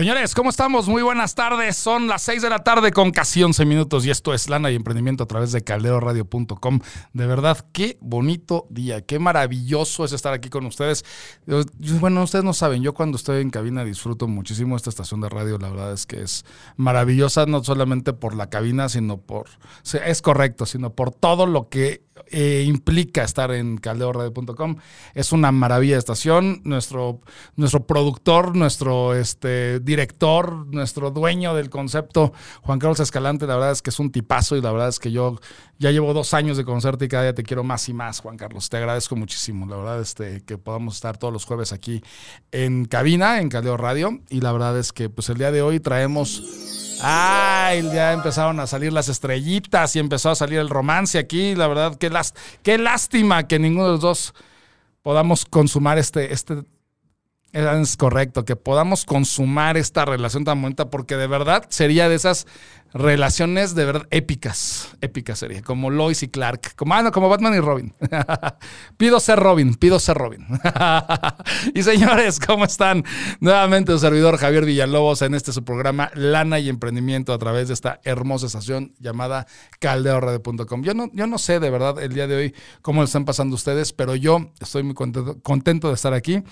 Señores, ¿cómo estamos? Muy buenas tardes. Son las 6 de la tarde con casi 11 minutos y esto es Lana y Emprendimiento a través de calderoradio.com. De verdad, qué bonito día, qué maravilloso es estar aquí con ustedes. Bueno, ustedes no saben, yo cuando estoy en cabina disfruto muchísimo esta estación de radio. La verdad es que es maravillosa, no solamente por la cabina, sino por, es correcto, sino por todo lo que eh, implica estar en calderoradio.com. Es una maravilla de estación. Nuestro, nuestro productor, nuestro este, director, nuestro dueño del concepto, Juan Carlos Escalante, la verdad es que es un tipazo y la verdad es que yo ya llevo dos años de conocerte y cada día te quiero más y más, Juan Carlos. Te agradezco muchísimo. La verdad este, que podamos estar todos los jueves aquí en cabina, en Caldeo Radio. Y la verdad es que pues el día de hoy traemos Ay, ya empezaron a salir las estrellitas y empezó a salir el romance aquí. La verdad, qué, qué lástima que ninguno de los dos podamos consumar este, este es correcto, que podamos consumar esta relación tan bonita, porque de verdad sería de esas relaciones de verdad épicas, épicas sería, como Lois y Clark, como, ah, como Batman y Robin. pido ser Robin, pido ser Robin. y señores, ¿cómo están? Nuevamente su servidor Javier Villalobos en este su programa Lana y Emprendimiento a través de esta hermosa estación llamada caldeorrede.com. Yo no, yo no sé de verdad el día de hoy cómo lo están pasando ustedes, pero yo estoy muy contento de estar aquí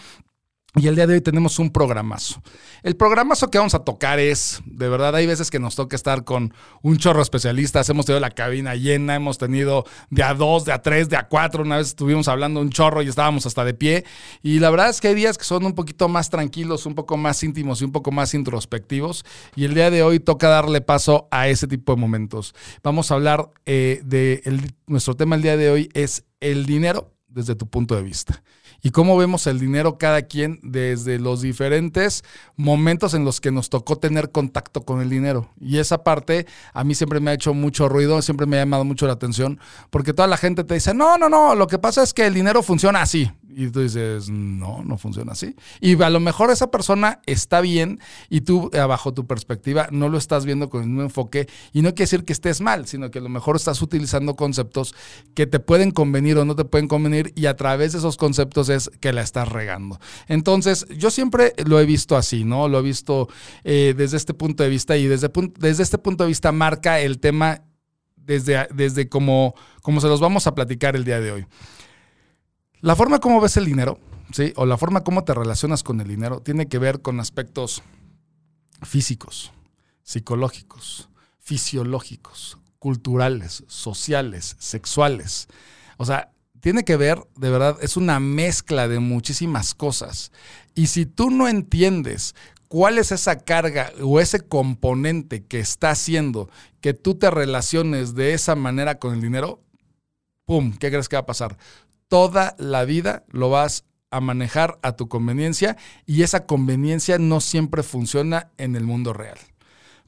y el día de hoy tenemos un programazo. El programazo que vamos a tocar es, de verdad, hay veces que nos toca estar con un chorro de especialistas. Hemos tenido la cabina llena, hemos tenido de a dos, de a tres, de a cuatro. Una vez estuvimos hablando un chorro y estábamos hasta de pie. Y la verdad es que hay días que son un poquito más tranquilos, un poco más íntimos y un poco más introspectivos. Y el día de hoy toca darle paso a ese tipo de momentos. Vamos a hablar eh, de nuestro tema el día de hoy es el dinero desde tu punto de vista y cómo vemos el dinero cada quien desde los diferentes momentos en los que nos tocó tener contacto con el dinero. Y esa parte a mí siempre me ha hecho mucho ruido, siempre me ha llamado mucho la atención, porque toda la gente te dice, no, no, no, lo que pasa es que el dinero funciona así. Y tú dices, no, no funciona así. Y a lo mejor esa persona está bien y tú, eh, bajo tu perspectiva, no lo estás viendo con el mismo enfoque. Y no quiere decir que estés mal, sino que a lo mejor estás utilizando conceptos que te pueden convenir o no te pueden convenir y a través de esos conceptos es que la estás regando. Entonces, yo siempre lo he visto así, ¿no? Lo he visto eh, desde este punto de vista y desde, desde este punto de vista marca el tema desde, desde se los vamos a platicar el día de hoy. La forma como ves el dinero, ¿sí? O la forma como te relacionas con el dinero tiene que ver con aspectos físicos, psicológicos, fisiológicos, culturales, sociales, sexuales. O sea, tiene que ver, de verdad, es una mezcla de muchísimas cosas. Y si tú no entiendes cuál es esa carga o ese componente que está haciendo que tú te relaciones de esa manera con el dinero, ¡pum! ¿Qué crees que va a pasar? Toda la vida lo vas a manejar a tu conveniencia y esa conveniencia no siempre funciona en el mundo real.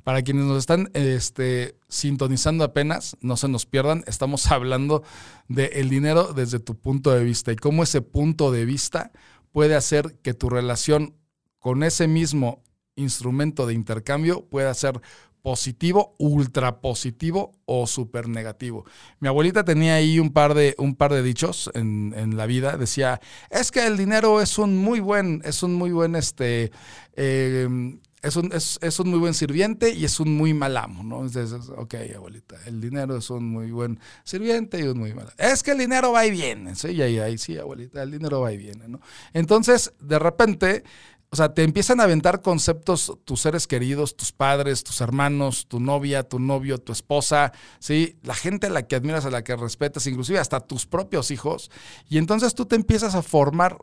Para quienes nos están este, sintonizando apenas, no se nos pierdan, estamos hablando del dinero desde tu punto de vista y cómo ese punto de vista puede hacer que tu relación con ese mismo instrumento de intercambio pueda ser positivo, ultra positivo o súper negativo. Mi abuelita tenía ahí un par de, un par de dichos en, la vida. Decía, es que el dinero es un muy buen, es un muy buen, este, em, es, un, es, un muy buen sirviente y es un muy mal amo, ¿no? Entonces, ok, abuelita, el dinero es un muy buen sirviente y un muy mal Es que el dinero va y viene, sí, sí, abuelita, el dinero va y viene, ¿no? Entonces, de repente, o sea, te empiezan a aventar conceptos tus seres queridos, tus padres, tus hermanos, tu novia, tu novio, tu esposa, ¿sí? La gente a la que admiras, a la que respetas, inclusive hasta tus propios hijos. Y entonces tú te empiezas a formar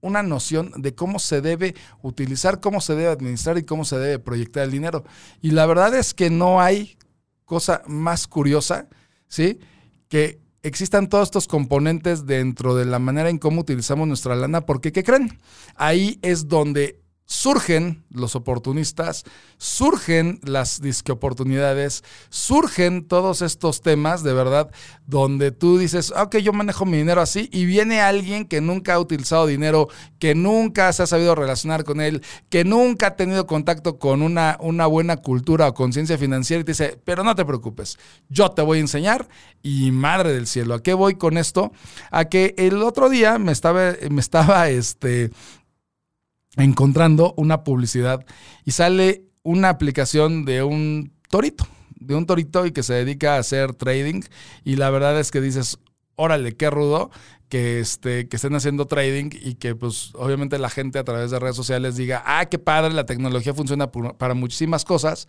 una noción de cómo se debe utilizar, cómo se debe administrar y cómo se debe proyectar el dinero. Y la verdad es que no hay cosa más curiosa, ¿sí? Que existan todos estos componentes dentro de la manera en cómo utilizamos nuestra lana, porque ¿qué creen? Ahí es donde surgen los oportunistas, surgen las disque oportunidades, surgen todos estos temas de verdad donde tú dices, ah, ok, yo manejo mi dinero así y viene alguien que nunca ha utilizado dinero, que nunca se ha sabido relacionar con él, que nunca ha tenido contacto con una, una buena cultura o conciencia financiera y te dice, pero no te preocupes, yo te voy a enseñar y madre del cielo, ¿a qué voy con esto? A que el otro día me estaba, me estaba, este, encontrando una publicidad y sale una aplicación de un torito, de un torito y que se dedica a hacer trading. Y la verdad es que dices, órale, qué rudo que, este, que estén haciendo trading y que pues obviamente la gente a través de redes sociales diga, ah, qué padre, la tecnología funciona para muchísimas cosas,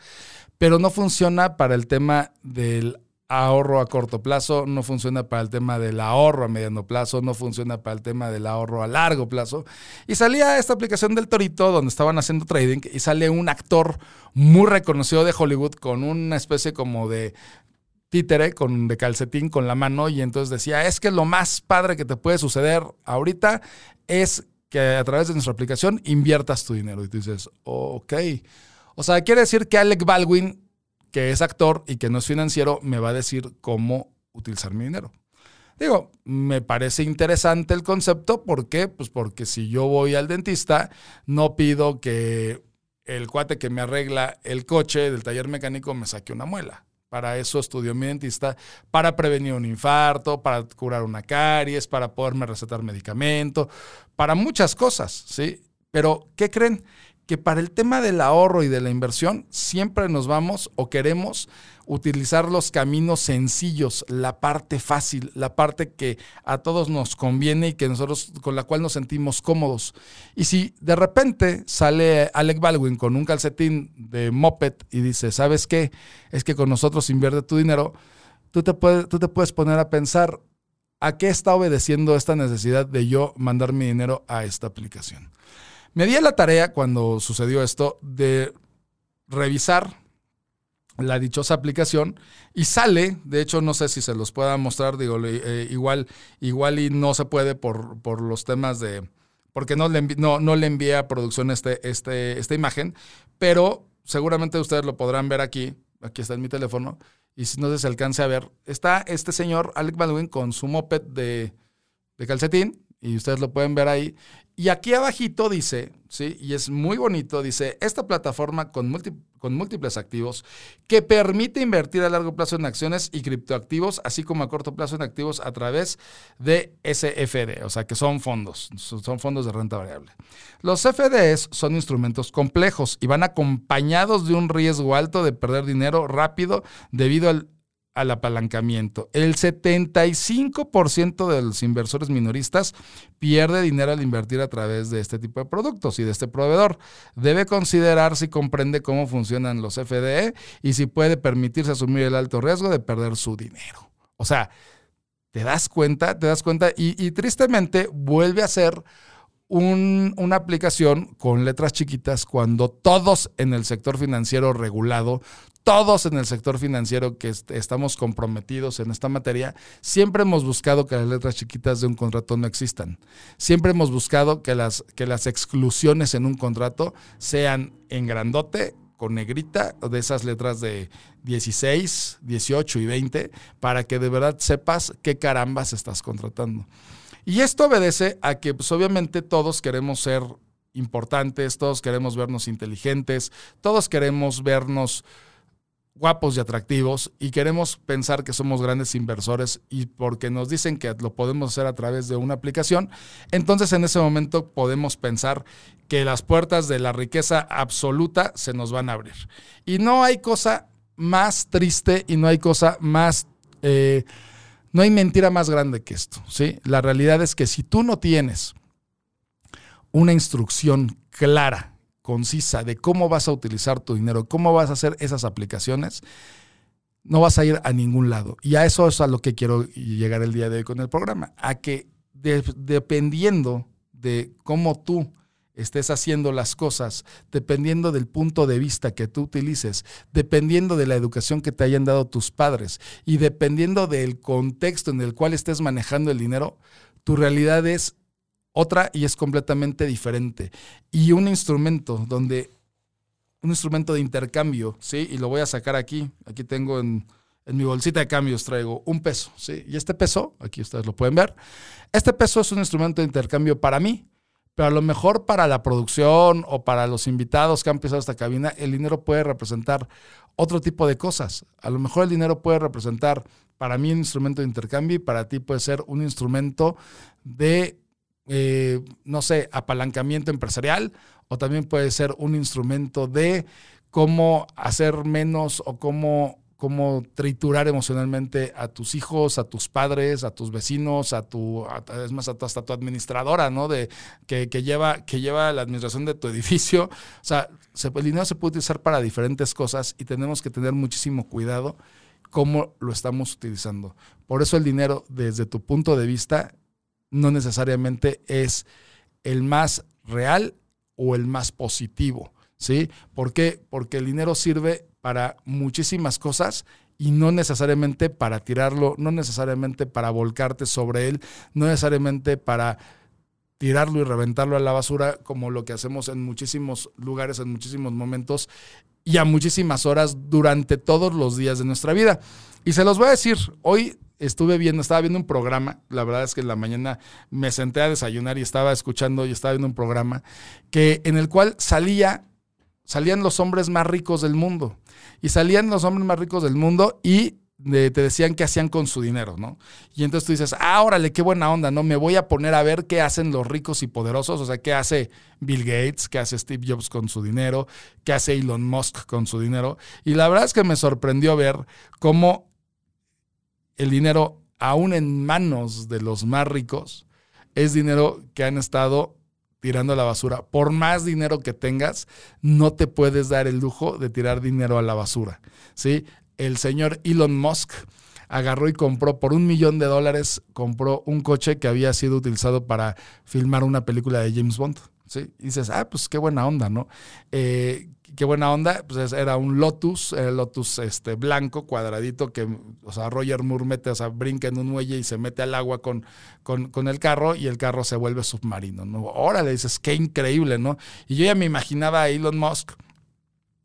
pero no funciona para el tema del ahorro a corto plazo, no funciona para el tema del ahorro a mediano plazo, no funciona para el tema del ahorro a largo plazo. Y salía esta aplicación del Torito donde estaban haciendo trading y sale un actor muy reconocido de Hollywood con una especie como de títere con de calcetín con la mano y entonces decía, es que lo más padre que te puede suceder ahorita es que a través de nuestra aplicación inviertas tu dinero. Y tú dices, ok. O sea, quiere decir que Alec Baldwin que es actor y que no es financiero, me va a decir cómo utilizar mi dinero. Digo, me parece interesante el concepto. ¿Por qué? Pues porque si yo voy al dentista, no pido que el cuate que me arregla el coche del taller mecánico me saque una muela. Para eso estudió mi dentista, para prevenir un infarto, para curar una caries, para poderme recetar medicamento, para muchas cosas, ¿sí? Pero, ¿qué creen? Que para el tema del ahorro y de la inversión siempre nos vamos o queremos utilizar los caminos sencillos, la parte fácil, la parte que a todos nos conviene y que nosotros con la cual nos sentimos cómodos. Y si de repente sale Alec Baldwin con un calcetín de moped y dice, "¿Sabes qué? Es que con nosotros invierte tu dinero." Tú te puedes tú te puedes poner a pensar ¿A qué está obedeciendo esta necesidad de yo mandar mi dinero a esta aplicación? Me di la tarea cuando sucedió esto de revisar la dichosa aplicación y sale, de hecho no sé si se los pueda mostrar, digo, eh, igual, igual y no se puede por, por los temas de, porque no le, no, no le envié a producción este, este, esta imagen, pero seguramente ustedes lo podrán ver aquí, aquí está en mi teléfono, y si no se alcance a ver, está este señor Alec Baldwin con su moped de, de calcetín, y ustedes lo pueden ver ahí. Y aquí abajito dice, ¿sí? Y es muy bonito, dice, esta plataforma con, con múltiples activos que permite invertir a largo plazo en acciones y criptoactivos, así como a corto plazo en activos a través de SFD, o sea que son fondos, son fondos de renta variable. Los CFDs son instrumentos complejos y van acompañados de un riesgo alto de perder dinero rápido debido al al apalancamiento. El 75% de los inversores minoristas pierde dinero al invertir a través de este tipo de productos y de este proveedor. Debe considerar si comprende cómo funcionan los FDE y si puede permitirse asumir el alto riesgo de perder su dinero. O sea, te das cuenta, te das cuenta y, y tristemente vuelve a ser una aplicación con letras chiquitas cuando todos en el sector financiero regulado, todos en el sector financiero que estamos comprometidos en esta materia, siempre hemos buscado que las letras chiquitas de un contrato no existan. Siempre hemos buscado que las, que las exclusiones en un contrato sean en grandote con negrita de esas letras de 16, 18 y 20 para que de verdad sepas qué carambas estás contratando. Y esto obedece a que, pues obviamente todos queremos ser importantes, todos queremos vernos inteligentes, todos queremos vernos guapos y atractivos y queremos pensar que somos grandes inversores y porque nos dicen que lo podemos hacer a través de una aplicación, entonces en ese momento podemos pensar que las puertas de la riqueza absoluta se nos van a abrir. Y no hay cosa más triste y no hay cosa más... Eh, no hay mentira más grande que esto, ¿sí? La realidad es que si tú no tienes una instrucción clara, concisa de cómo vas a utilizar tu dinero, cómo vas a hacer esas aplicaciones, no vas a ir a ningún lado. Y a eso es a lo que quiero llegar el día de hoy con el programa, a que dependiendo de cómo tú estés haciendo las cosas, dependiendo del punto de vista que tú utilices, dependiendo de la educación que te hayan dado tus padres y dependiendo del contexto en el cual estés manejando el dinero, tu realidad es otra y es completamente diferente. Y un instrumento donde, un instrumento de intercambio, ¿sí? Y lo voy a sacar aquí, aquí tengo en, en mi bolsita de cambios traigo un peso, ¿sí? Y este peso, aquí ustedes lo pueden ver, este peso es un instrumento de intercambio para mí, pero a lo mejor para la producción o para los invitados que han pisado esta cabina, el dinero puede representar otro tipo de cosas. A lo mejor el dinero puede representar para mí un instrumento de intercambio y para ti puede ser un instrumento de, eh, no sé, apalancamiento empresarial o también puede ser un instrumento de cómo hacer menos o cómo cómo triturar emocionalmente a tus hijos, a tus padres, a tus vecinos, a tu, es más, hasta tu administradora, ¿no? De, que, lleva, que lleva la administración de tu edificio. O sea, el dinero se puede utilizar para diferentes cosas y tenemos que tener muchísimo cuidado cómo lo estamos utilizando. Por eso el dinero, desde tu punto de vista, no necesariamente es el más real o el más positivo. ¿Sí? ¿Por qué? Porque el dinero sirve para muchísimas cosas y no necesariamente para tirarlo, no necesariamente para volcarte sobre él, no necesariamente para tirarlo y reventarlo a la basura, como lo que hacemos en muchísimos lugares, en muchísimos momentos y a muchísimas horas durante todos los días de nuestra vida. Y se los voy a decir, hoy estuve viendo, estaba viendo un programa, la verdad es que en la mañana me senté a desayunar y estaba escuchando y estaba viendo un programa que en el cual salía salían los hombres más ricos del mundo. Y salían los hombres más ricos del mundo y te decían qué hacían con su dinero, ¿no? Y entonces tú dices, ah, órale, qué buena onda, ¿no? Me voy a poner a ver qué hacen los ricos y poderosos, o sea, qué hace Bill Gates, qué hace Steve Jobs con su dinero, qué hace Elon Musk con su dinero. Y la verdad es que me sorprendió ver cómo el dinero, aún en manos de los más ricos, es dinero que han estado tirando a la basura. Por más dinero que tengas, no te puedes dar el lujo de tirar dinero a la basura. ¿sí? El señor Elon Musk agarró y compró por un millón de dólares, compró un coche que había sido utilizado para filmar una película de James Bond. ¿sí? Dices, ah, pues qué buena onda, ¿no? Eh, qué buena onda, pues era un Lotus, el Lotus este, blanco, cuadradito, que, o sea, Roger Moore mete, o sea, brinca en un muelle y se mete al agua con, con, con el carro y el carro se vuelve submarino, ¿no? Órale, dices, qué increíble, ¿no? Y yo ya me imaginaba a Elon Musk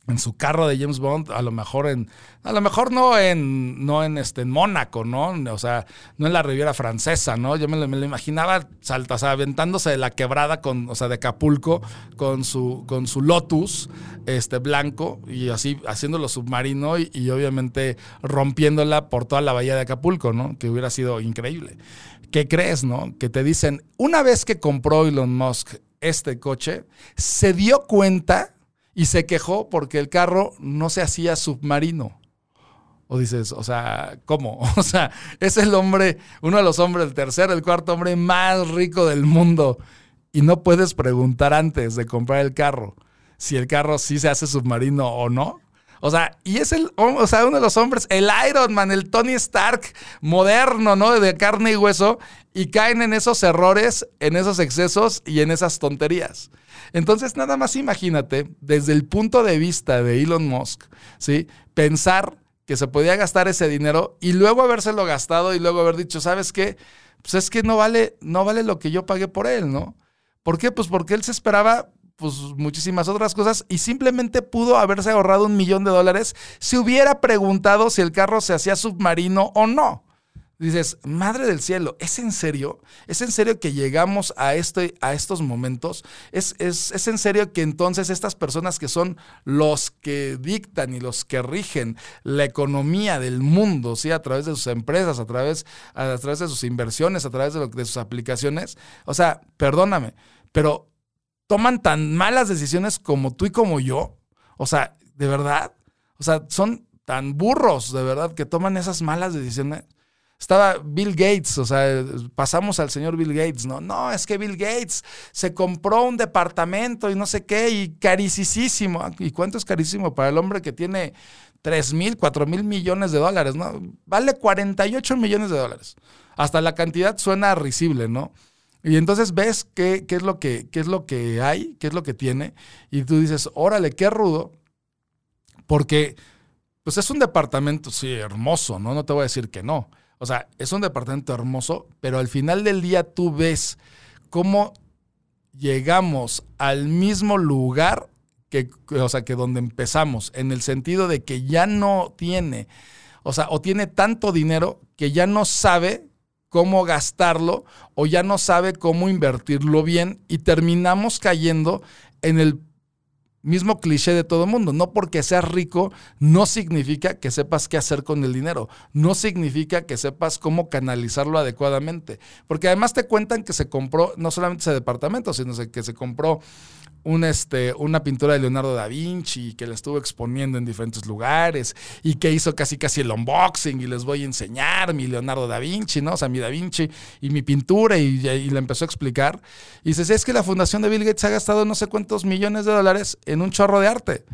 en su carro de James Bond, a lo mejor en, a lo mejor no en, no en este, en Mónaco, ¿no? O sea, no en la Riviera Francesa, ¿no? Yo me lo, imaginaba salta, o sea, aventándose de la quebrada con, o sea, de Acapulco con su, con su Lotus, este, blanco, y así haciéndolo submarino y, y obviamente rompiéndola por toda la bahía de Acapulco, ¿no? Que hubiera sido increíble. ¿Qué crees, no? Que te dicen, una vez que compró Elon Musk este coche, se dio cuenta y se quejó porque el carro no se hacía submarino. O dices, o sea, ¿cómo? O sea, es el hombre, uno de los hombres, el tercer, el cuarto hombre más rico del mundo. Y no puedes preguntar antes de comprar el carro si el carro sí se hace submarino o no. O sea, y es el, o sea, uno de los hombres, el Iron Man, el Tony Stark moderno, ¿no? De carne y hueso, y caen en esos errores, en esos excesos y en esas tonterías. Entonces, nada más imagínate, desde el punto de vista de Elon Musk, ¿sí? Pensar que se podía gastar ese dinero y luego habérselo gastado y luego haber dicho, ¿sabes qué? Pues es que no vale, no vale lo que yo pagué por él, ¿no? ¿Por qué? Pues porque él se esperaba pues muchísimas otras cosas y simplemente pudo haberse ahorrado un millón de dólares si hubiera preguntado si el carro se hacía submarino o no dices, madre del cielo, ¿es en serio? ¿Es en serio que llegamos a, este, a estos momentos? ¿Es, ¿Es, en serio que entonces estas personas que son los que dictan y los que rigen la economía del mundo, ¿sí? a través de sus empresas, a través, a través de sus inversiones, a través de sus aplicaciones, o sea, perdóname, pero toman tan malas decisiones como tú y como yo? O sea, de verdad, o sea, son tan burros, de verdad, que toman esas malas decisiones estaba Bill Gates, o sea, pasamos al señor Bill Gates, ¿no? No, es que Bill Gates se compró un departamento y no sé qué, y carísimo. ¿Y cuánto es carísimo para el hombre que tiene 3 mil, 4 mil millones de dólares, ¿no? Vale 48 millones de dólares. Hasta la cantidad suena risible, ¿no? Y entonces ves qué, qué, es lo que, qué es lo que hay, qué es lo que tiene, y tú dices, órale, qué rudo, porque pues es un departamento, sí, hermoso, ¿no? No te voy a decir que no o sea, es un departamento hermoso, pero al final del día tú ves cómo llegamos al mismo lugar que, o sea, que donde empezamos, en el sentido de que ya no tiene, o sea, o tiene tanto dinero que ya no sabe cómo gastarlo o ya no sabe cómo invertirlo bien y terminamos cayendo en el mismo cliché de todo el mundo. No porque seas rico, no significa que sepas qué hacer con el dinero. No significa que sepas cómo canalizarlo adecuadamente. Porque además te cuentan que se compró no solamente ese departamento, sino que se compró un, este, una pintura de Leonardo da Vinci que la estuvo exponiendo en diferentes lugares y que hizo casi casi el unboxing y les voy a enseñar mi Leonardo da Vinci, ¿no? O sea, mi da Vinci y mi pintura y, y empezó a explicar. Y dice, es que la fundación de Bill Gates ha gastado no sé cuántos millones de dólares en un chorro de arte.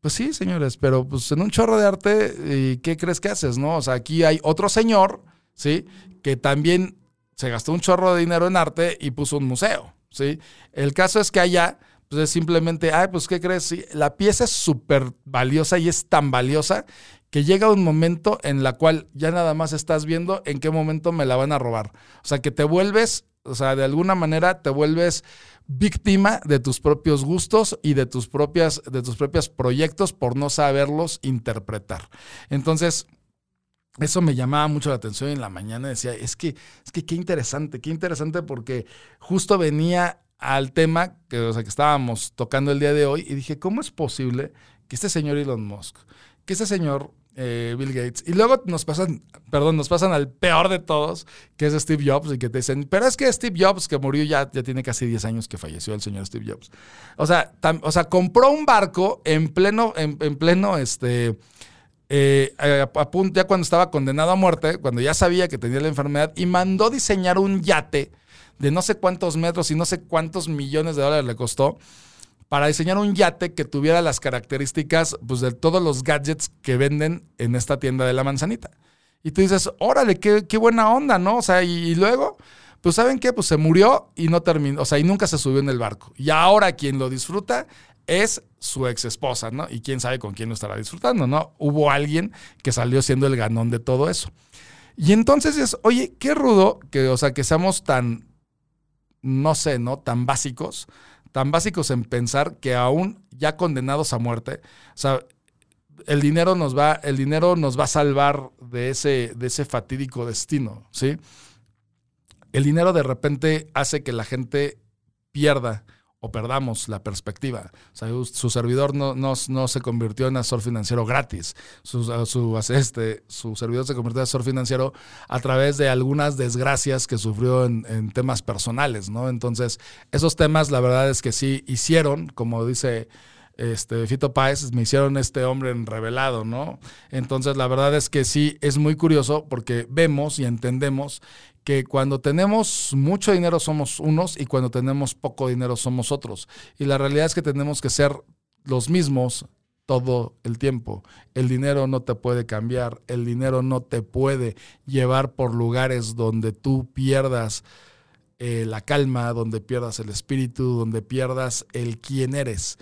Pues sí, señores, pero pues en un chorro de arte, ¿y ¿qué crees que haces, no? O sea, aquí hay otro señor, ¿sí? Que también se gastó un chorro de dinero en arte y puso un museo. ¿Sí? El caso es que allá, pues es simplemente, ay, pues ¿qué crees? la pieza es súper valiosa y es tan valiosa que llega un momento en la cual ya nada más estás viendo en qué momento me la van a robar. O sea, que te vuelves, o sea, de alguna manera te vuelves víctima de tus propios gustos y de tus propias de tus propios proyectos por no saberlos interpretar. Entonces, eso me llamaba mucho la atención en la mañana. Decía, es que, es que qué interesante, qué interesante porque justo venía al tema que, o sea, que estábamos tocando el día de hoy y dije, ¿cómo es posible que este señor Elon Musk, que este señor eh, Bill Gates, y luego nos pasan, perdón, nos pasan al peor de todos, que es Steve Jobs, y que te dicen, pero es que Steve Jobs, que murió ya, ya tiene casi 10 años que falleció el señor Steve Jobs. O sea, o sea compró un barco en pleno, en, en pleno, este eh, ya cuando estaba condenado a muerte, cuando ya sabía que tenía la enfermedad, y mandó diseñar un yate de no sé cuántos metros y no sé cuántos millones de dólares le costó para diseñar un yate que tuviera las características pues, de todos los gadgets que venden en esta tienda de la manzanita. Y tú dices, órale, qué, qué buena onda, ¿no? O sea, y, y luego, pues ¿saben qué? Pues se murió y no terminó, o sea, y nunca se subió en el barco. Y ahora quien lo disfruta es su ex esposa, ¿no? Y quién sabe con quién lo estará disfrutando, ¿no? Hubo alguien que salió siendo el ganón de todo eso. Y entonces es, oye, qué rudo que, o sea, que seamos tan, no sé, ¿no? Tan básicos, tan básicos en pensar que aún ya condenados a muerte, o sea, el dinero nos va, el dinero nos va a salvar de ese, de ese fatídico destino, ¿sí? El dinero de repente hace que la gente pierda o perdamos la perspectiva. Su servidor no, no, se convirtió en asesor financiero gratis. Su, su, este, su servidor se convirtió en asesor financiero a través de algunas desgracias que sufrió en, en, temas personales, ¿no? Entonces, esos temas, la verdad es que sí hicieron, como dice este, Fito Páez, me hicieron este hombre revelado, ¿no? Entonces, la verdad es que sí, es muy curioso porque vemos y entendemos que cuando tenemos mucho dinero somos unos y cuando tenemos poco dinero somos otros. Y la realidad es que tenemos que ser los mismos todo el tiempo. El dinero no te puede cambiar, el dinero no te puede llevar por lugares donde tú pierdas eh, la calma, donde pierdas el espíritu, donde pierdas el quién eres.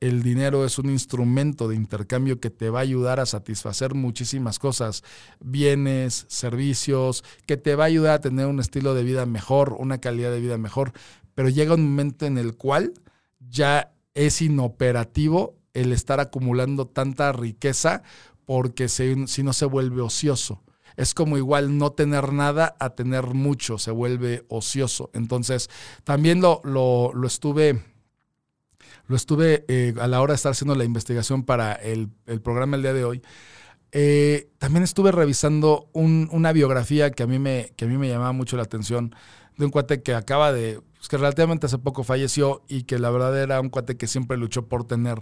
El dinero es un instrumento de intercambio que te va a ayudar a satisfacer muchísimas cosas, bienes, servicios, que te va a ayudar a tener un estilo de vida mejor, una calidad de vida mejor, pero llega un momento en el cual ya es inoperativo el estar acumulando tanta riqueza porque si no se vuelve ocioso es como igual no tener nada a tener mucho, se vuelve ocioso. Entonces, también lo, lo, estuve, lo estuve eh, a la hora de estar haciendo la investigación para el, programa el día de hoy. Eh, también estuve revisando una biografía que a, mí me, que a mí me llamaba mucho la atención de un cuate que acaba de, pues, que relativamente hace poco falleció y que la verdad era un cuate que siempre luchó por tener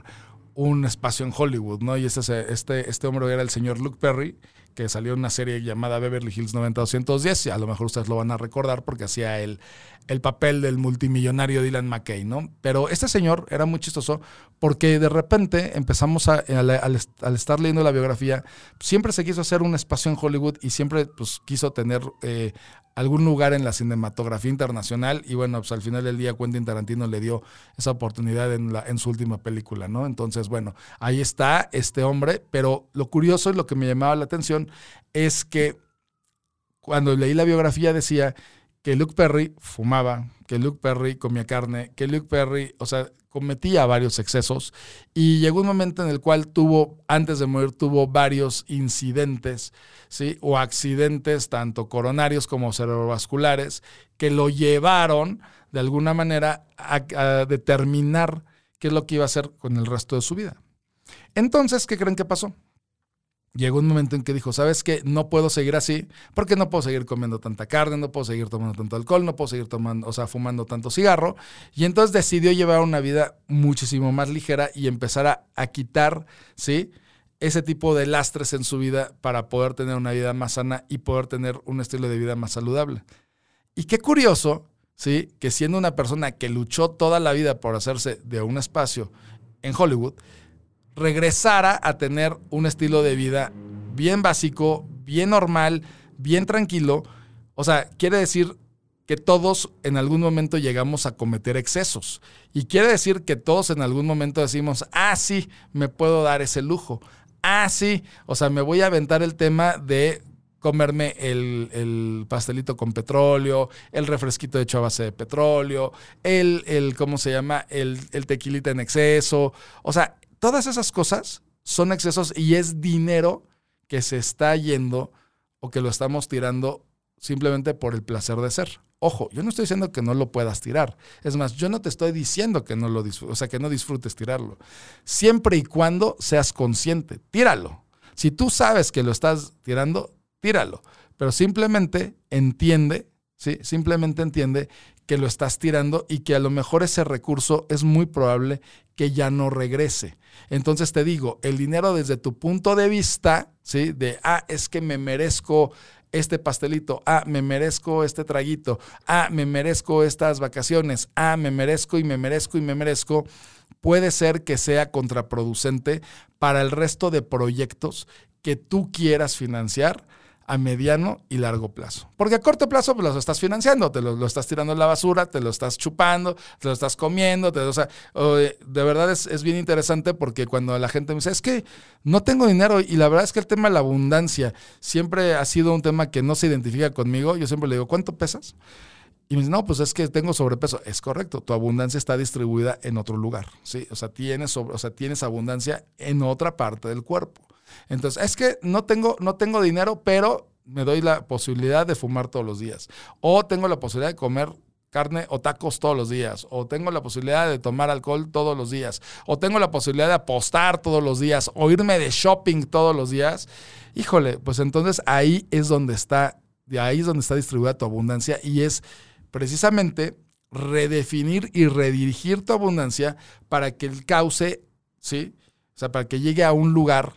un espacio en Hollywood, ¿no? Y este, este, este hombre era el señor Luke Perry, que salió en una serie llamada Beverly Hills 90210, y a lo mejor ustedes lo van a recordar porque hacía el, el papel del multimillonario Dylan McKay, ¿no? Pero este señor era muy chistoso porque de repente empezamos a, al, estar leyendo la biografía, siempre se quiso hacer un espacio en Hollywood y siempre pues, quiso tener eh, algún lugar en la cinematografía internacional y bueno, pues al final del día Quentin Tarantino le dio esa oportunidad en, la, en su última película, ¿no? Entonces, bueno, ahí está este hombre, pero lo curioso y lo que me llamaba la atención es que cuando leí la biografía decía que Luke Perry fumaba, que Luke Perry comía carne, que Luke Perry, o sea, cometía varios excesos y llegó un momento en el cual tuvo, antes de morir, tuvo varios incidentes, ¿sí? O accidentes, tanto coronarios como cerebrovasculares, que lo llevaron de alguna manera a, a determinar qué es lo que iba a hacer con el resto de su vida. Entonces, ¿qué creen que pasó? Llegó un momento en que dijo, ¿sabes qué? No puedo seguir así, porque no puedo seguir comiendo tanta carne, no puedo seguir tomando tanto alcohol, no puedo seguir tomando, o sea, fumando tanto cigarro. Y entonces decidió llevar una vida muchísimo más ligera y empezar a, a quitar, ¿sí? Ese tipo de lastres en su vida para poder tener una vida más sana y poder tener un estilo de vida más saludable. Y qué curioso, ¿sí? Que siendo una persona que luchó toda la vida por hacerse de un espacio en Hollywood, regresara a tener un estilo de vida bien básico, bien normal, bien tranquilo. O sea, quiere decir que todos en algún momento llegamos a cometer excesos. Y quiere decir que todos en algún momento decimos, ah, sí, me puedo dar ese lujo. Ah, sí, o sea, me voy a aventar el tema de comerme el, pastelito con petróleo, el refresquito hecho a base de petróleo, el, el ¿cómo se llama? El, el tequilita en exceso. O sea, Todas esas cosas son excesos y es dinero que se está yendo o que lo estamos tirando simplemente por el placer de ser. Ojo, yo no estoy diciendo que no lo puedas tirar. Es más, yo no te estoy diciendo que no lo o sea, que no disfrutes tirarlo. Siempre y cuando seas consciente, tíralo. Si tú sabes que lo estás tirando, tíralo. Pero simplemente entiende, ¿sí? Simplemente entiende que lo estás tirando y que a lo mejor ese recurso es muy probable que ya no regrese. Entonces te digo, el dinero desde tu punto de vista, ¿sí? De, ah, es que me merezco este pastelito, ah, me merezco este traguito, ah, me merezco estas vacaciones, ah, me merezco y me merezco y me merezco, puede ser que sea contraproducente para el resto de proyectos que tú quieras financiar a mediano y largo plazo. Porque a corto plazo pues, lo estás financiando, te lo, estás tirando en la basura, te lo estás chupando, te lo estás comiendo, te, o sea, de verdad es, es, bien interesante porque cuando la gente me dice, es que no tengo dinero y la verdad es que el tema de la abundancia siempre ha sido un tema que no se identifica conmigo, yo siempre le digo, ¿cuánto pesas? Y me dice, no, pues es que tengo sobrepeso. Es correcto, tu abundancia está distribuida en otro lugar, ¿sí? O sea, tienes, sobre, o sea, tienes abundancia en otra parte del cuerpo. Entonces, es que no tengo, no tengo dinero, pero me doy la posibilidad de fumar todos los días. O tengo la posibilidad de comer carne o tacos todos los días, o tengo la posibilidad de tomar alcohol todos los días, o tengo la posibilidad de apostar todos los días, o irme de shopping todos los días, híjole, pues entonces ahí es donde está, ahí es donde está distribuida tu abundancia. Y es precisamente redefinir y redirigir tu abundancia para que el cauce, ¿sí? O sea, para que llegue a un lugar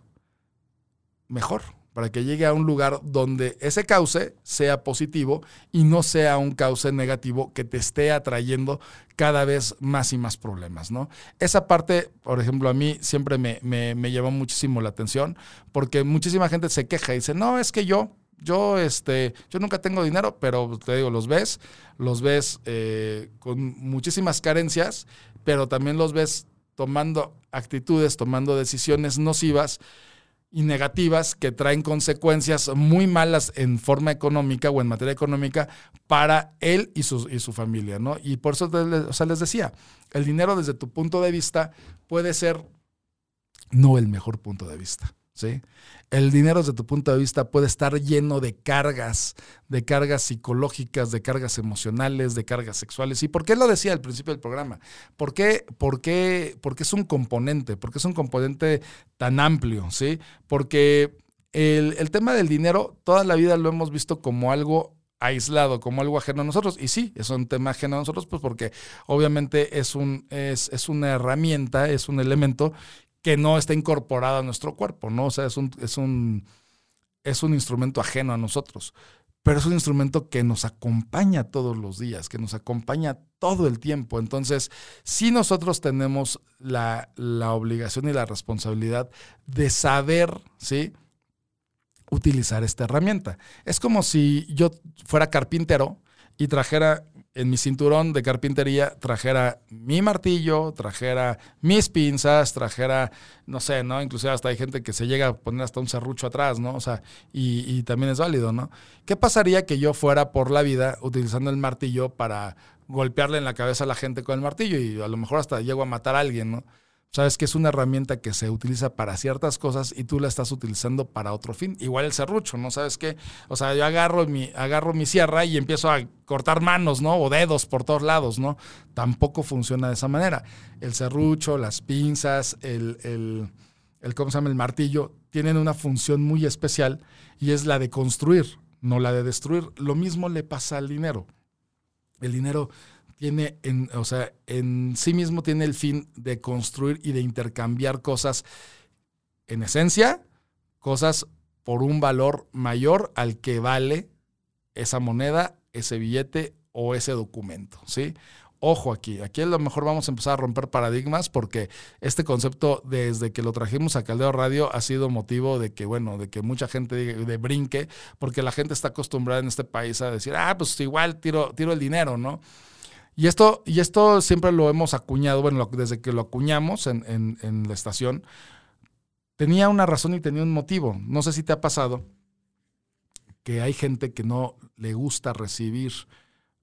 mejor, para que llegue a un lugar donde ese cauce sea positivo y no sea un cauce negativo que te esté atrayendo cada vez más y más problemas, ¿no? Esa parte, por ejemplo, a mí siempre me, me, me llevó muchísimo la atención porque muchísima gente se queja y dice, no, es que yo, yo, este, yo nunca tengo dinero, pero te digo, los ves, los ves eh, con muchísimas carencias, pero también los ves tomando actitudes, tomando decisiones nocivas y negativas que traen consecuencias muy malas en forma económica o en materia económica para él y su, y su familia, ¿no? Y por eso les decía, el dinero desde tu punto de vista puede ser no el mejor punto de vista. ¿Sí? El dinero desde tu punto de vista puede estar lleno de cargas, de cargas psicológicas, de cargas emocionales, de cargas sexuales. ¿Y por qué lo decía al principio del programa? ¿Por qué, por qué, porque es un componente? Porque es un componente tan amplio, ¿sí? Porque el, el tema del dinero toda la vida lo hemos visto como algo aislado, como algo ajeno a nosotros. Y sí, es un tema ajeno a nosotros, pues porque obviamente es, un, es, es una herramienta, es un elemento que no está incorporado a nuestro cuerpo, ¿no? O sea, es un, es un, es un instrumento ajeno a nosotros, pero es un instrumento que nos acompaña todos los días, que nos acompaña todo el tiempo. Entonces, sí nosotros tenemos la, la obligación y la responsabilidad de saber, ¿sí? utilizar esta herramienta. Es como si yo fuera carpintero y trajera en mi cinturón de carpintería trajera mi martillo, trajera mis pinzas, trajera, no sé, ¿no? Inclusive hasta hay gente que se llega a poner hasta un serrucho atrás, ¿no? O sea, y, y también es válido, ¿no? ¿Qué pasaría que yo fuera por la vida utilizando el martillo para golpearle en la cabeza a la gente con el martillo y a lo mejor hasta llego a matar a alguien, ¿no? Sabes que es una herramienta que se utiliza para ciertas cosas y tú la estás utilizando para otro fin. Igual el serrucho, ¿no? ¿Sabes qué? O sea, yo agarro mi, agarro mi sierra y empiezo a cortar manos, ¿no? O dedos por todos lados, ¿no? Tampoco funciona de esa manera. El serrucho, las pinzas, el, el, ¿cómo se llama? el martillo, tienen una función muy especial y es la de construir, no la de destruir. Lo mismo le pasa al dinero. El dinero tiene, en, o sea, en sí mismo tiene el fin de construir y de intercambiar cosas, en esencia, cosas por un valor mayor al que vale esa moneda, ese billete o ese documento, ¿sí? Ojo aquí, aquí a lo mejor vamos a empezar a romper paradigmas porque este concepto desde que lo trajimos a Caldeo Radio ha sido motivo de que, bueno, de que mucha gente de brinque, porque la gente está acostumbrada en este país a decir, ah, pues igual tiro, tiro el dinero, ¿no? Y esto, y esto siempre lo hemos acuñado, bueno, desde que lo acuñamos en, en la estación, tenía una razón y tenía un motivo. No sé si te ha pasado que hay gente que no le gusta recibir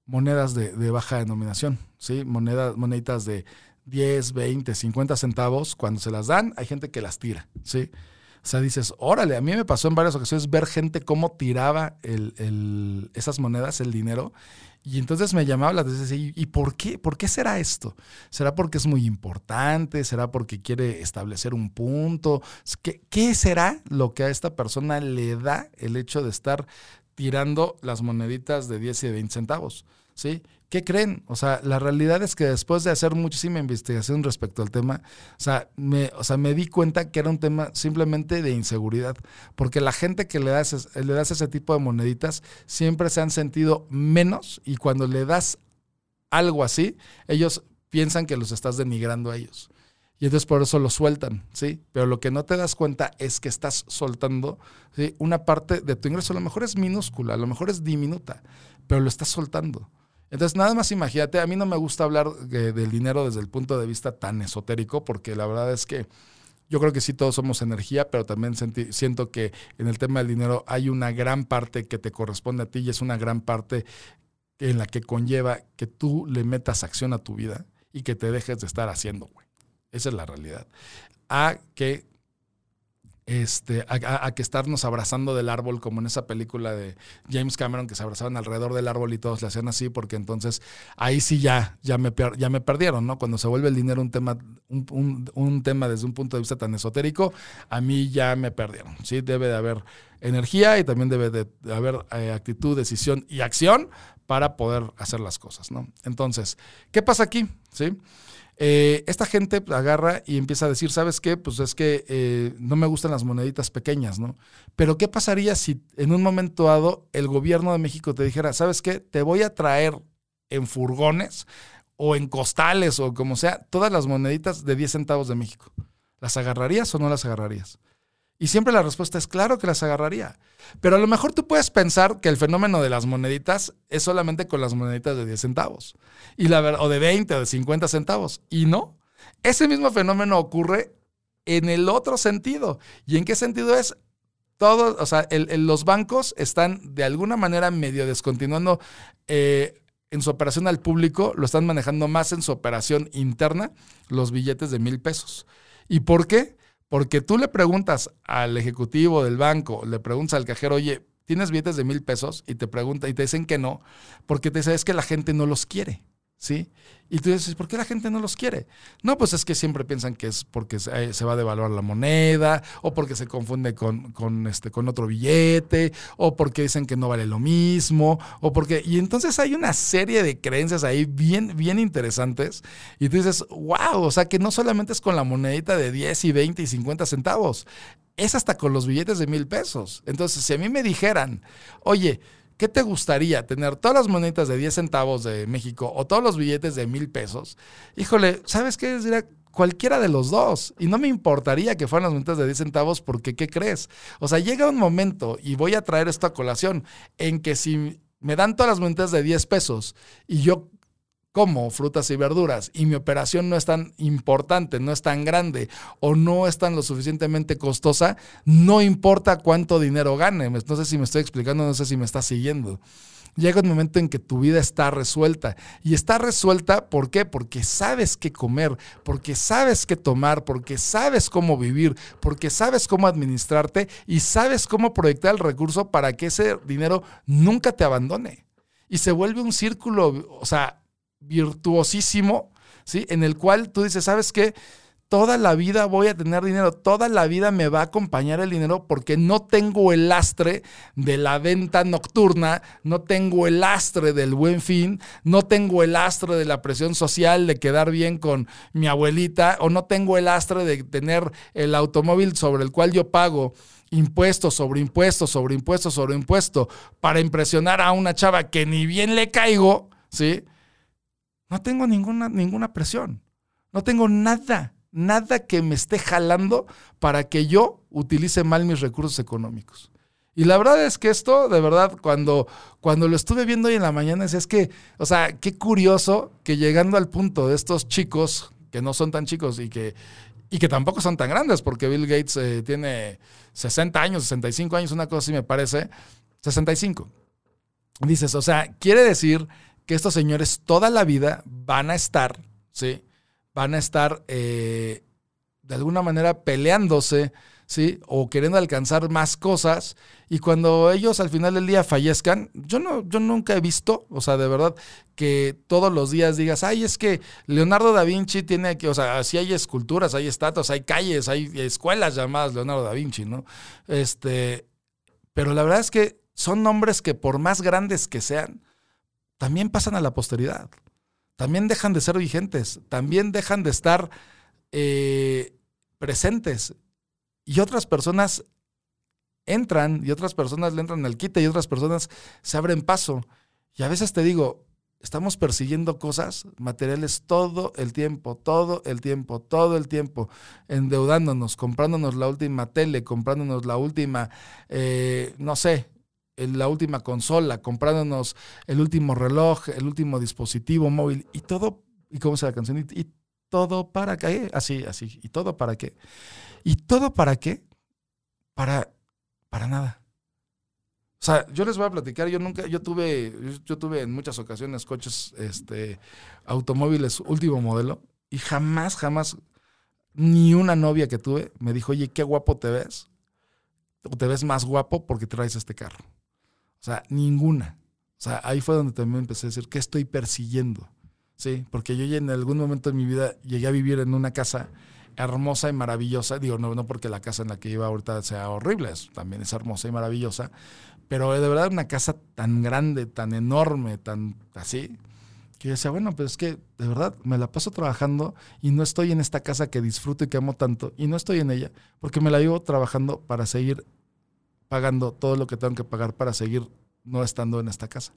monedas de, baja denominación, ¿sí? Monedas, moneditas de 10, 20, 50 centavos, cuando se las dan, hay gente que las tira, ¿sí? O sea, dices, órale, a mí me pasó en varias ocasiones ver gente cómo tiraba esas monedas, el dinero, y entonces me llamaba la atención, ¿y por qué? ¿Por qué será esto? ¿Será porque es muy importante? ¿Será porque quiere establecer un punto? ¿Qué, qué será lo que a esta persona le da el hecho de estar tirando las moneditas de 10 y de 20 centavos? ¿Sí? ¿Qué creen? O sea, la realidad es que después de hacer muchísima investigación respecto al tema, o sea, me, o sea, me di cuenta que era un tema simplemente de inseguridad, porque la gente que le das, le das ese tipo de moneditas siempre se han sentido menos y cuando le das algo así, ellos piensan que los estás denigrando a ellos. Y entonces por eso lo sueltan, ¿sí? Pero lo que no te das cuenta es que estás soltando una parte de tu ingreso. A lo mejor es minúscula, a lo mejor es diminuta, pero lo estás soltando. Entonces, nada más imagínate, a mí no me gusta hablar del dinero desde el punto de vista tan esotérico, porque la verdad es que yo creo que sí todos somos energía, pero también siento que en el tema del dinero hay una gran parte que te corresponde a ti y es una gran parte en la que conlleva que tú le metas acción a tu vida y que te dejes de estar haciendo, güey. Esa es la realidad. A que este, a, que estarnos abrazando del árbol, como en esa película de James Cameron, que se abrazaban alrededor del árbol y todos le hacían así, porque entonces ahí sí ya, ya, me, ya me perdieron, ¿no? Cuando se vuelve el dinero un tema, un, tema desde un punto de vista tan esotérico, a mí ya me perdieron, ¿sí? Debe de haber energía y también debe de, haber eh, actitud, decisión y acción para poder hacer las cosas, ¿no? Entonces, ¿qué pasa aquí? ¿Sí? Eh, esta gente agarra y empieza a decir, ¿sabes qué? Pues es que eh, no me gustan las moneditas pequeñas, ¿no? Pero ¿qué pasaría si en un momento dado el gobierno de México te dijera, ¿sabes qué? Te voy a traer en furgones o en costales o como sea, todas las moneditas de 10 centavos de México. ¿Las agarrarías o no las agarrarías? Y siempre la respuesta es claro que las agarraría. Pero a lo mejor tú puedes pensar que el fenómeno de las moneditas es solamente con las moneditas de 10 centavos. Y la, o de 20 o de 50 centavos. Y no. Ese mismo fenómeno ocurre en el otro sentido. ¿Y en qué sentido es? Todos, o sea, los bancos están de alguna manera medio descontinuando eh, en su operación al público, lo están manejando más en su operación interna, los billetes de mil pesos. ¿Y por qué? Porque tú le preguntas al ejecutivo del banco, le preguntas al cajero, oye, ¿tienes billetes de mil pesos? Y te pregunta, y te dicen que no, porque te dicen, es que la gente no los quiere. ¿Sí? Y tú dices, ¿por qué la gente no los quiere? No, pues es que siempre piensan que es porque se eh, va a devaluar la moneda, o porque se confunde con, con, este, con otro billete, o porque dicen que no vale lo mismo, o porque... Y entonces hay una serie de creencias ahí bien, bien interesantes, y tú dices, wow, o sea que no solamente es con la monedita de 10 y 20 y 50 centavos, es hasta con los billetes de mil pesos. Entonces, si a mí me dijeran, oye, ¿Qué te gustaría? ¿Tener todas las monedas de 10 centavos de México o todos los billetes de mil pesos? Híjole, ¿sabes qué? Diría cualquiera de los dos. Y no me importaría que fueran las monedas de 10 centavos porque, ¿qué crees? O sea, llega un momento, y voy a traer esto a colación, en que si me dan todas las monedas de 10 pesos y yo como frutas y verduras y mi operación no es tan importante, no es tan grande o no es tan lo suficientemente costosa, no importa cuánto dinero gane. No sé si me estoy explicando, no sé si me está siguiendo. Llega un momento en que tu vida está resuelta. Y está resuelta, ¿por qué? Porque sabes qué comer, porque sabes qué tomar, porque sabes cómo vivir, porque sabes cómo administrarte y sabes cómo proyectar el recurso para que ese dinero nunca te abandone. Y se vuelve un círculo, o sea, virtuosísimo, ¿sí? En el cual tú dices, ¿sabes qué? toda la vida voy a tener dinero, toda la vida me va a acompañar el dinero porque no tengo el lastre de la venta nocturna, no tengo el lastre del buen fin, no tengo el lastre de la presión social de quedar bien con mi abuelita o no tengo el lastre de tener el automóvil sobre el cual yo pago impuestos sobre impuestos sobre impuestos sobre impuestos para impresionar a una chava que ni bien le caigo, ¿sí? No tengo ninguna, ninguna presión. No tengo nada, nada que me esté jalando para que yo utilice mal mis recursos económicos. Y la verdad es que esto, de verdad, cuando, cuando lo estuve viendo hoy en la mañana, es, es que, o sea, qué curioso que llegando al punto de estos chicos, que no son tan chicos y que, y que tampoco son tan grandes, porque Bill Gates eh, tiene 60 años, 65 años, una cosa así me parece, 65. Dices, o sea, quiere decir que estos señores toda la vida van a estar, ¿sí? Van a estar eh, de alguna manera peleándose, ¿sí? O queriendo alcanzar más cosas. Y cuando ellos al final del día fallezcan, yo, no, yo nunca he visto, o sea, de verdad, que todos los días digas, ay, es que Leonardo da Vinci tiene que, o sea, si hay esculturas, hay estatuas, hay calles, hay escuelas llamadas Leonardo da Vinci, ¿no? Este, pero la verdad es que son nombres que por más grandes que sean, también pasan a la posteridad. También dejan de ser vigentes, también dejan de estar eh, presentes. Y otras personas entran y otras personas le entran al quite y otras personas se abren paso. Y a veces te digo, estamos persiguiendo cosas materiales todo el tiempo, todo el tiempo, todo el tiempo, endeudándonos, comprándonos la última tele, comprándonos la última, eh, no sé, la última consola, comprándonos el último reloj, el último dispositivo móvil y todo, ¿y cómo se la canción? Y, todo para qué, así, así, y todo para qué. ¿Y todo para qué? Para, para nada. O sea, yo les voy a platicar, yo nunca, yo tuve, yo tuve en muchas ocasiones coches, este, automóviles último modelo, y jamás, jamás, ni una novia que tuve me dijo, oye, qué guapo te ves, o te ves más guapo porque traes este carro. O sea, ninguna. O sea, ahí fue donde también empecé a decir, ¿qué estoy persiguiendo? Sí, porque yo ya en algún momento de mi vida llegué a vivir en una casa hermosa y maravillosa. Digo, no, no porque la casa en la que iba ahorita sea horrible, también es hermosa y maravillosa. Pero de verdad una casa tan grande, tan enorme, tan así, que yo decía, bueno, pues es que de verdad me la paso trabajando y no estoy en esta casa que disfruto y que amo tanto y no estoy en ella porque me la llevo trabajando para seguir pagando todo lo que tengo que pagar para seguir no estando en esta casa.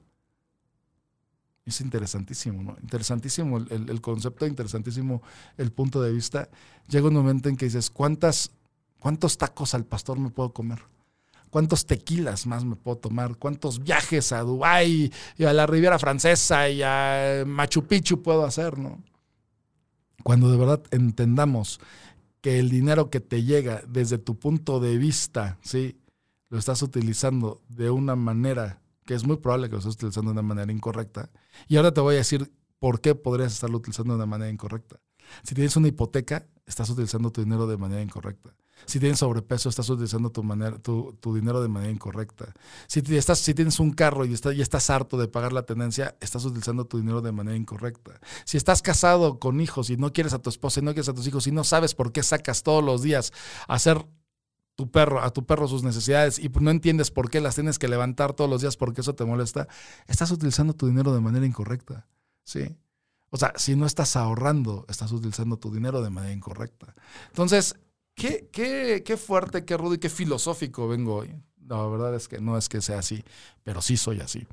Es interesantísimo, ¿no? Interesantísimo el, concepto, interesantísimo el punto de vista. Llega un momento en que dices, ¿cuántas, ¿cuántos tacos al pastor me puedo comer? ¿Cuántos tequilas más me puedo tomar? ¿Cuántos viajes a Dubái y a la Riviera Francesa y a Machu Picchu puedo hacer, no? Cuando de verdad entendamos que el dinero que te llega desde tu punto de vista, ¿sí? Lo estás utilizando de una manera que es muy probable que lo estés utilizando de una manera incorrecta. Y ahora te voy a decir por qué podrías estarlo utilizando de una manera incorrecta. Si tienes una hipoteca, estás utilizando tu dinero de manera incorrecta. Si tienes sobrepeso, estás utilizando tu, manera, tu, dinero de manera incorrecta. Si, estás, si tienes un carro y, y estás harto de pagar la tenencia, estás utilizando tu dinero de manera incorrecta. Si estás casado con hijos y no quieres a tu esposa y no quieres a tus hijos y no sabes por qué sacas todos los días a hacer tu perro, a tu perro sus necesidades y no entiendes por qué las tienes que levantar todos los días porque eso te molesta, estás utilizando tu dinero de manera incorrecta. ¿sí? O sea, si no estás ahorrando, estás utilizando tu dinero de manera incorrecta. Entonces, qué, qué, qué fuerte, qué rudo y qué filosófico vengo hoy. la verdad es que no es que sea así, pero sí soy así.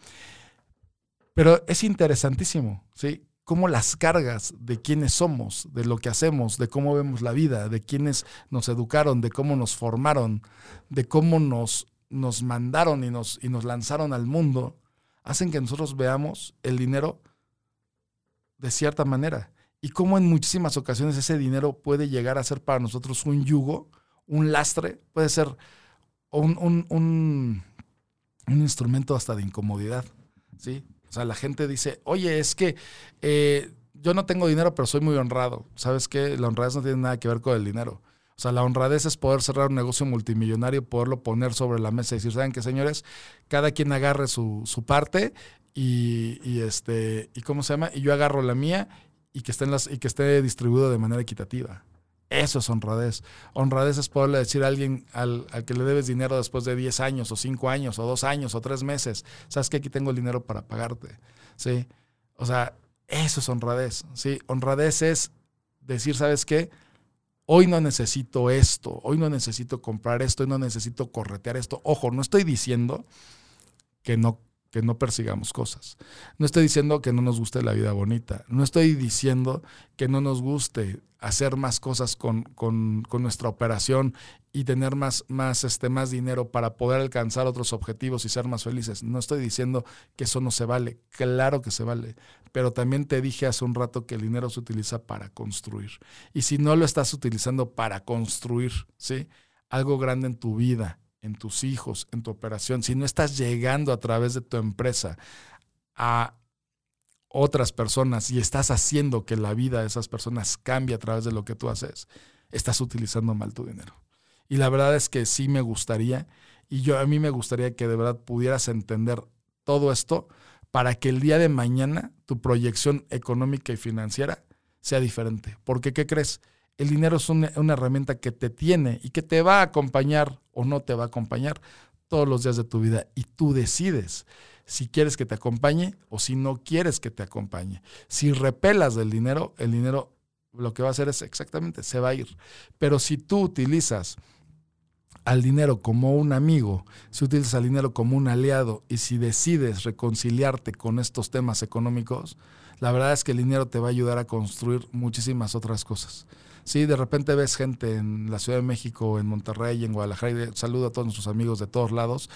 Pero es interesantísimo, ¿sí? Cómo las cargas de quiénes somos, de lo que hacemos, de cómo vemos la vida, de quiénes nos educaron, de cómo nos formaron, de cómo nos, nos mandaron y nos, y nos lanzaron al mundo, hacen que nosotros veamos el dinero de cierta manera. Y cómo en muchísimas ocasiones ese dinero puede llegar a ser para nosotros un yugo, un lastre, puede ser un, un, un, un instrumento hasta de incomodidad. ¿sí? O sea, la gente dice, oye, es que eh, yo no tengo dinero, pero soy muy honrado. ¿Sabes qué? La honradez no tiene nada que ver con el dinero. O sea, la honradez es poder cerrar un negocio multimillonario, poderlo poner sobre la mesa y decir, ¿saben qué, señores? Cada quien agarre su, parte y, este, ¿y cómo se llama? Y yo agarro la mía y que esté, las, y que esté distribuido de manera equitativa. Eso es honradez. Honradez es poderle decir a alguien al, al, que le debes dinero después de 10 años o 5 años o 2 años o 3 meses. Sabes que aquí tengo el dinero para pagarte. ¿Sí? O sea, eso es honradez. ¿Sí? Honradez es decir, ¿sabes qué? Hoy no necesito esto, hoy no necesito comprar esto, hoy no necesito corretear esto. Ojo, no estoy diciendo que no que no persigamos cosas. No estoy diciendo que no nos guste la vida bonita. No estoy diciendo que no nos guste hacer más cosas con, con, nuestra operación y tener más, más, este, más dinero para poder alcanzar otros objetivos y ser más felices. No estoy diciendo que eso no se vale. Claro que se vale. Pero también te dije hace un rato que el dinero se utiliza para construir. Y si no lo estás utilizando para construir, ¿sí? Algo grande en tu vida, en tus hijos, en tu operación, si no estás llegando a través de tu empresa a otras personas y estás haciendo que la vida de esas personas cambie a través de lo que tú haces, estás utilizando mal tu dinero. Y la verdad es que sí me gustaría, y yo a mí me gustaría que de verdad pudieras entender todo esto para que el día de mañana tu proyección económica y financiera sea diferente. Porque, ¿qué crees? El dinero es una, herramienta que te tiene y que te va a acompañar o no te va a acompañar todos los días de tu vida y tú decides si quieres que te acompañe o si no quieres que te acompañe. Si repelas del dinero, el dinero lo que va a hacer es exactamente, se va a ir. Pero si tú utilizas al dinero como un amigo, si utilizas al dinero como un aliado y si decides reconciliarte con estos temas económicos, la verdad es que el dinero te va a ayudar a construir muchísimas otras cosas. Sí, de repente ves gente en la Ciudad de México, en Monterrey, en Guadalajara, y saludo a todos nuestros amigos de todos lados.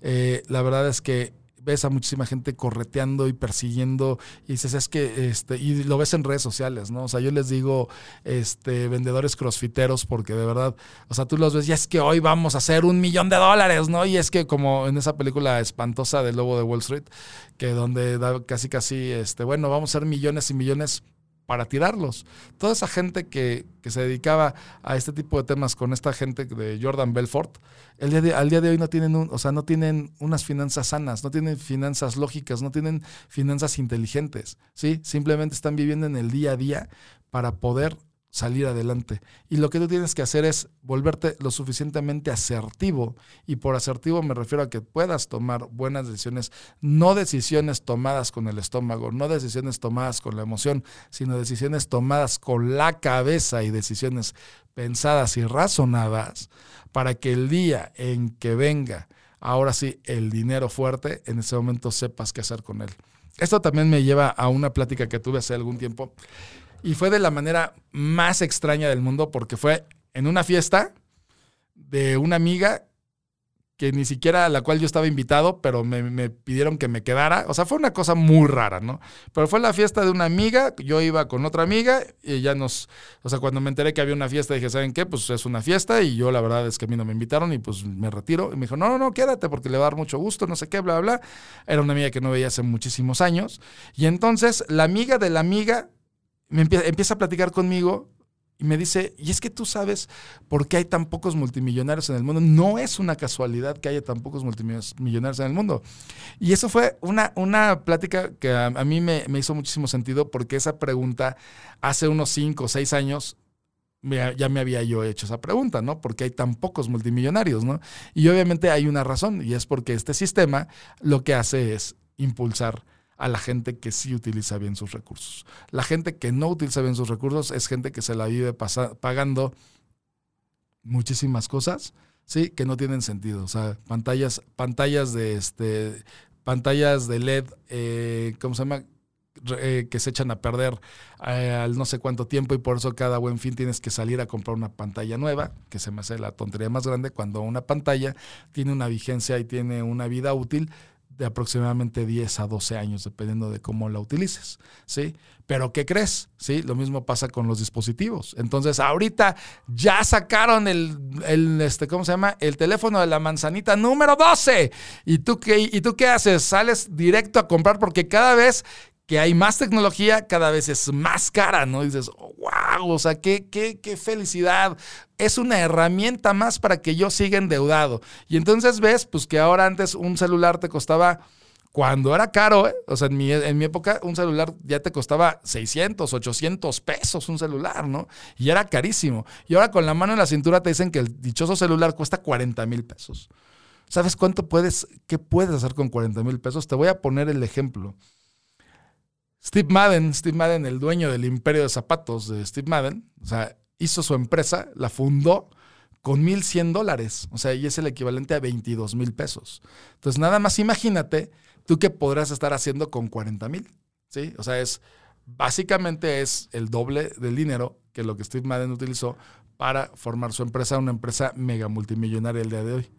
Eh, la verdad es que ves a muchísima gente correteando y persiguiendo y dices, es que, este, y lo ves en redes sociales, ¿no? O sea, yo les digo, este, vendedores crossfiteros, porque de verdad, o sea, tú los ves y es que hoy vamos a hacer un millón de dólares, ¿no? Y es que como en esa película espantosa del Lobo de Wall Street, que donde da casi, casi, este, bueno, vamos a hacer millones y millones para tirarlos. Toda esa gente que, se dedicaba a este tipo de temas con esta gente de Jordan Belfort, el día de, al día de hoy no tienen, un, o sea, no tienen unas finanzas sanas, no tienen finanzas lógicas, no tienen finanzas inteligentes, ¿sí? Simplemente están viviendo en el día a día para poder salir adelante. Y lo que tú tienes que hacer es volverte lo suficientemente asertivo. Y por asertivo me refiero a que puedas tomar buenas decisiones, no decisiones tomadas con el estómago, no decisiones tomadas con la emoción, sino decisiones tomadas con la cabeza y decisiones pensadas y razonadas para que el día en que venga, ahora sí, el dinero fuerte, en ese momento sepas qué hacer con él. Esto también me lleva a una plática que tuve hace algún tiempo y fue de la manera más extraña del mundo porque fue en una fiesta de una amiga que ni siquiera a la cual yo estaba invitado, pero me, pidieron que me quedara. O sea, fue una cosa muy rara, ¿no? Pero fue la fiesta de una amiga, yo iba con otra amiga y ya nos, o sea, cuando me enteré que había una fiesta, dije, ¿saben qué? Pues es una fiesta y yo la verdad es que a mí no me invitaron y pues me retiro. Y me dijo, no, no, no, quédate porque le va a dar mucho gusto, no sé qué, bla, bla. Era una amiga que no veía hace muchísimos años. Y entonces la amiga de la amiga me empieza, a platicar conmigo y me dice, y es que tú sabes por qué hay tan pocos multimillonarios en el mundo. No es una casualidad que haya tan pocos multimillonarios en el mundo. Y eso fue una, una plática que a, mí me, hizo muchísimo sentido porque esa pregunta hace unos 5 o 6 años ya me había yo hecho esa pregunta, ¿no? ¿Por qué hay tan pocos multimillonarios, ¿no? Y obviamente hay una razón y es porque este sistema lo que hace es impulsar a la gente que sí utiliza bien sus recursos. La gente que no utiliza bien sus recursos es gente que se la vive pagando muchísimas cosas, sí, que no tienen sentido. O sea, pantallas, pantallas de este, pantallas de LED, eh, ¿cómo se llama? Eh, que se echan a perder eh, al no sé cuánto tiempo y por eso cada buen fin tienes que salir a comprar una pantalla nueva, que se me hace la tontería más grande cuando una pantalla tiene una vigencia y tiene una vida útil de aproximadamente 10 a 12 años, dependiendo de cómo la utilices, ¿sí? Pero ¿qué crees? ¿Sí? Lo mismo pasa con los dispositivos. Entonces, ahorita ya sacaron el, el, este, ¿cómo se llama? El teléfono de la manzanita número 12. ¿Y tú, qué, ¿Y tú qué haces? Sales directo a comprar porque cada vez que hay más tecnología, cada vez es más cara, ¿no? dices, wow, o sea, qué, qué, qué felicidad. Es una herramienta más para que yo siga endeudado. Y entonces ves, pues que ahora antes un celular te costaba Cuando era caro, ¿eh? o sea, en mi, en mi época un celular ya te costaba 600, 800 pesos un celular, ¿no? Y era carísimo. Y ahora con la mano en la cintura te dicen que el dichoso celular cuesta 40 mil pesos. ¿Sabes cuánto puedes, qué puedes hacer con 40 mil pesos? Te voy a poner el ejemplo. Steve Madden, Steve Madden, el dueño del imperio de zapatos de Steve Madden, o sea, hizo su empresa, la fundó con 1.100 dólares, o sea, y es el equivalente a 22 mil pesos. Entonces, nada más imagínate tú qué podrás estar haciendo con 40 mil, ¿sí? O sea, es, básicamente es el doble del dinero que lo que Steve Madden utilizó para formar su empresa, una empresa mega multimillonaria el día de hoy.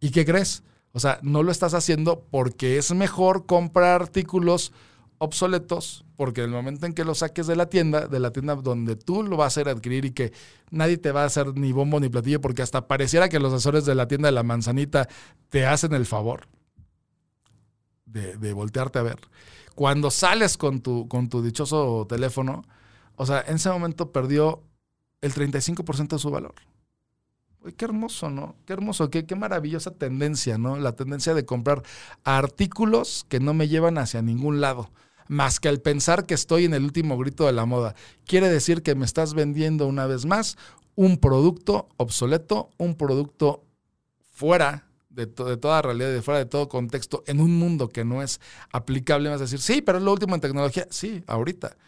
¿Y qué crees? O sea, no lo estás haciendo porque es mejor comprar artículos obsoletos, porque el momento en que lo saques de la tienda, de la tienda donde tú lo vas a ir a adquirir y que nadie te va a hacer ni bombo ni platillo, porque hasta pareciera que los asesores de la tienda de la manzanita te hacen el favor de, de voltearte a ver. Cuando sales con tu, con tu dichoso teléfono, o sea, en ese momento perdió el 35% de su valor. Uy, qué hermoso, ¿no? Qué hermoso, qué, qué maravillosa tendencia, ¿no? La tendencia de comprar artículos que no me llevan hacia ningún lado más que al pensar que estoy en el último grito de la moda. Quiere decir que me estás vendiendo una vez más un producto obsoleto, un producto fuera de, de, toda realidad, de fuera de todo contexto, en un mundo que no es aplicable. Vas a decir, sí, pero es lo último en tecnología. Sí, ahorita.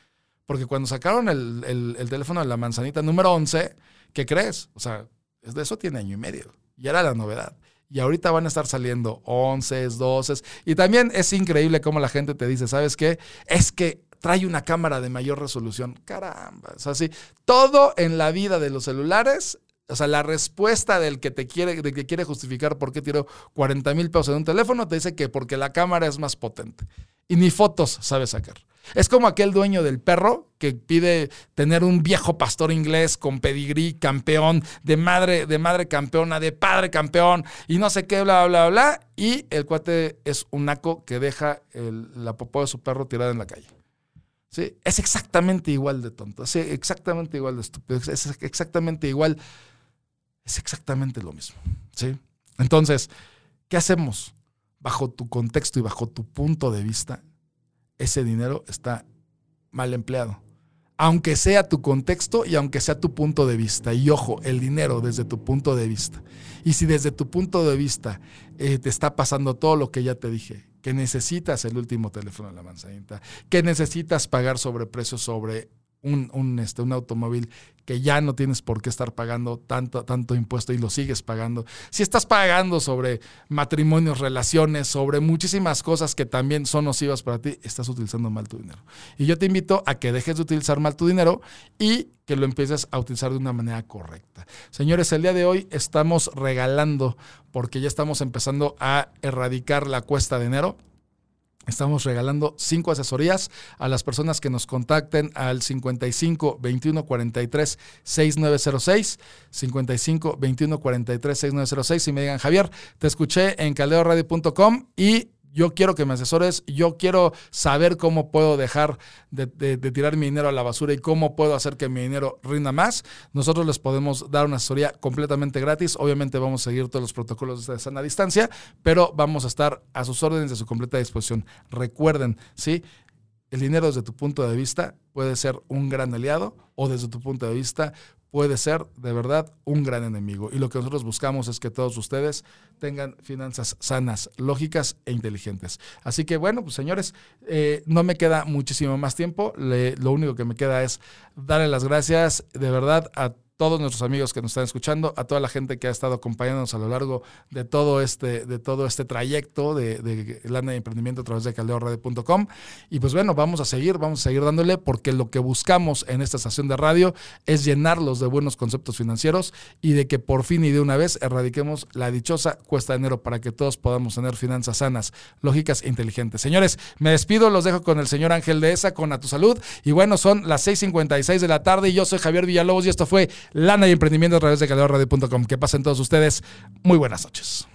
Porque cuando sacaron el, el, el teléfono de la manzanita número 11, ¿qué crees? O sea, de eso tiene año y medio. Y era la novedad. Y ahorita van a estar saliendo 11, 12. Y también es increíble cómo la gente te dice, ¿sabes qué? Es que trae una cámara de mayor resolución. Caramba. O sea, sí, todo en la vida de los celulares o sea, la respuesta del que te quiere, de que quiere justificar por qué tiró 40 mil pesos en un teléfono, te dice que porque la cámara es más potente. Y ni fotos sabe sacar. Es como aquel dueño del perro que pide tener un viejo pastor inglés con pedigrí, campeón, de madre, de madre campeona, de padre campeón, y no sé qué, bla, bla, bla. Y el cuate es un naco que deja la popó de su perro tirada en la calle. ¿Sí? Es exactamente igual de tonto, es exactamente igual de estúpido, es exactamente igual, es exactamente lo mismo. ¿sí? Entonces, ¿qué hacemos? Bajo tu contexto y bajo tu punto de vista, ese dinero está mal empleado. Aunque sea tu contexto y aunque sea tu punto de vista. Y ojo, el dinero desde tu punto de vista. Y si desde tu punto de vista eh, te está pasando todo lo que ya te dije, que necesitas el último teléfono de la manzanita, que necesitas pagar sobreprecios sobre un, este, un automóvil que ya no tienes por qué estar pagando tanto, tanto impuesto y lo sigues pagando. Si estás pagando sobre matrimonios, relaciones, sobre muchísimas cosas que también son nocivas para ti, estás utilizando mal tu dinero. Y yo te invito a que dejes de utilizar mal tu dinero y que lo empieces a utilizar de una manera correcta. Señores, el día de hoy estamos regalando, porque ya estamos empezando a erradicar la cuesta de enero Estamos regalando cinco asesorías a las personas que nos contacten al 55 21 43 6906, 55 21 43 6906 y me digan, Javier, te escuché en caldeoradio.com y yo quiero que me asesores, yo quiero saber cómo puedo dejar de, tirar mi dinero a la basura y cómo puedo hacer que mi dinero rinda más. Nosotros les podemos dar una asesoría completamente gratis. Obviamente vamos a seguir todos los protocolos de sana distancia, pero vamos a estar a sus órdenes de su completa disposición. Recuerden, ¿sí? El dinero desde tu punto de vista puede ser un gran aliado o desde tu punto de vista puede ser de verdad un gran enemigo. Y lo que nosotros buscamos es que todos ustedes tengan finanzas sanas, lógicas e inteligentes. Así que bueno, pues señores, eh, no me queda muchísimo más tiempo. lo único que me queda es darle las gracias de verdad a todos nuestros amigos que nos están escuchando, a toda la gente que ha estado acompañándonos a lo largo de todo este, de todo este trayecto de, de lana de emprendimiento a través de caldeoradio.com. Y pues bueno, vamos a seguir, vamos a seguir dándole porque lo que buscamos en esta estación de radio es llenarlos de buenos conceptos financieros y de que por fin y de una vez erradiquemos la dichosa cuesta de enero para que todos podamos tener finanzas sanas, lógicas e inteligentes. Señores, me despido, los dejo con el señor Ángel de esa, con A Tu Salud. Y bueno, son las 6.56 de la tarde y yo soy Javier Villalobos y esto fue Lana y Emprendimiento a través de calorradio.com. Que pasen todos ustedes muy buenas noches.